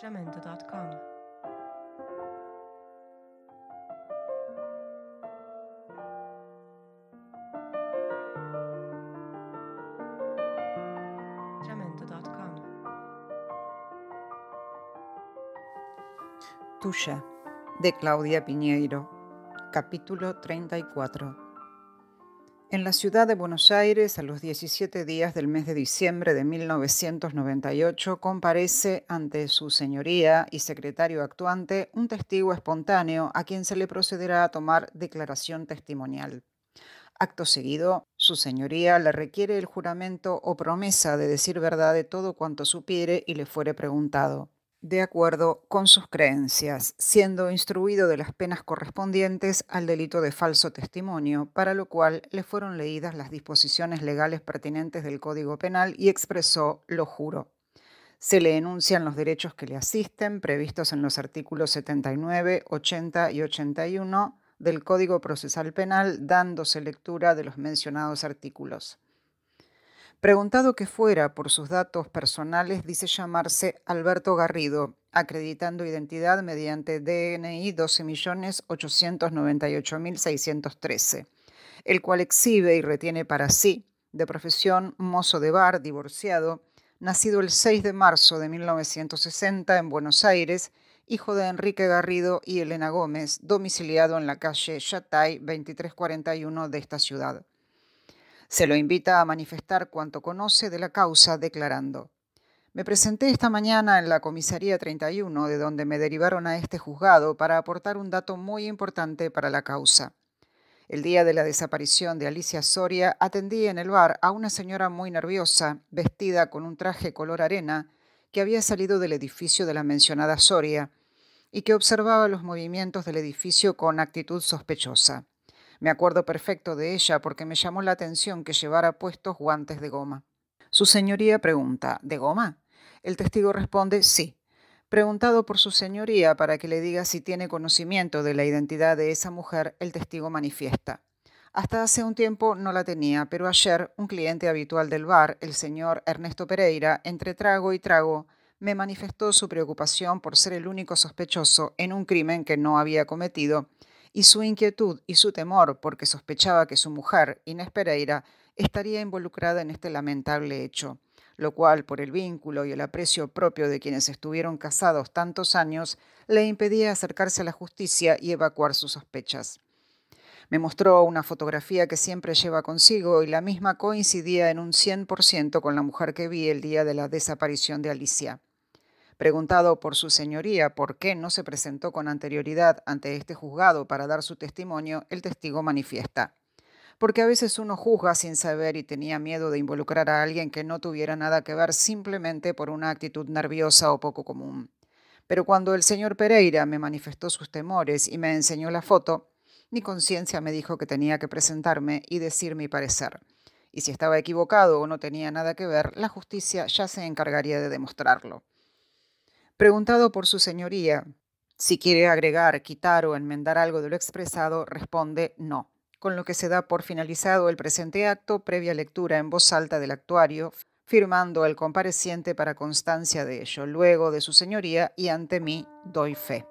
jamendo.com. Tuya, de Claudia Piñeiro, capítulo 34. En la ciudad de Buenos Aires, a los 17 días del mes de diciembre de 1998, comparece ante su señoría y secretario actuante un testigo espontáneo a quien se le procederá a tomar declaración testimonial. Acto seguido, su señoría le requiere el juramento o promesa de decir verdad de todo cuanto supiere y le fuere preguntado de acuerdo con sus creencias, siendo instruido de las penas correspondientes al delito de falso testimonio, para lo cual le fueron leídas las disposiciones legales pertinentes del Código Penal y expresó lo juro. Se le enuncian los derechos que le asisten, previstos en los artículos 79, 80 y 81 del Código Procesal Penal, dándose lectura de los mencionados artículos. Preguntado que fuera por sus datos personales, dice llamarse Alberto Garrido, acreditando identidad mediante DNI 12.898.613, el cual exhibe y retiene para sí, de profesión mozo de bar, divorciado, nacido el 6 de marzo de 1960 en Buenos Aires, hijo de Enrique Garrido y Elena Gómez, domiciliado en la calle Yatay 2341 de esta ciudad. Se lo invita a manifestar cuanto conoce de la causa, declarando. Me presenté esta mañana en la comisaría 31, de donde me derivaron a este juzgado, para aportar un dato muy importante para la causa. El día de la desaparición de Alicia Soria, atendí en el bar a una señora muy nerviosa, vestida con un traje color arena, que había salido del edificio de la mencionada Soria y que observaba los movimientos del edificio con actitud sospechosa. Me acuerdo perfecto de ella porque me llamó la atención que llevara puestos guantes de goma. Su señoría pregunta, ¿de goma? El testigo responde, sí. Preguntado por su señoría para que le diga si tiene conocimiento de la identidad de esa mujer, el testigo manifiesta. Hasta hace un tiempo no la tenía, pero ayer un cliente habitual del bar, el señor Ernesto Pereira, entre trago y trago, me manifestó su preocupación por ser el único sospechoso en un crimen que no había cometido y su inquietud y su temor porque sospechaba que su mujer, Inés Pereira, estaría involucrada en este lamentable hecho, lo cual, por el vínculo y el aprecio propio de quienes estuvieron casados tantos años, le impedía acercarse a la justicia y evacuar sus sospechas. Me mostró una fotografía que siempre lleva consigo y la misma coincidía en un 100% con la mujer que vi el día de la desaparición de Alicia. Preguntado por su señoría por qué no se presentó con anterioridad ante este juzgado para dar su testimonio, el testigo manifiesta. Porque a veces uno juzga sin saber y tenía miedo de involucrar a alguien que no tuviera nada que ver simplemente por una actitud nerviosa o poco común. Pero cuando el señor Pereira me manifestó sus temores y me enseñó la foto, mi conciencia me dijo que tenía que presentarme y decir mi parecer. Y si estaba equivocado o no tenía nada que ver, la justicia ya se encargaría de demostrarlo. Preguntado por su señoría si quiere agregar, quitar o enmendar algo de lo expresado, responde no, con lo que se da por finalizado el presente acto previa lectura en voz alta del actuario, firmando el compareciente para constancia de ello, luego de su señoría y ante mí doy fe.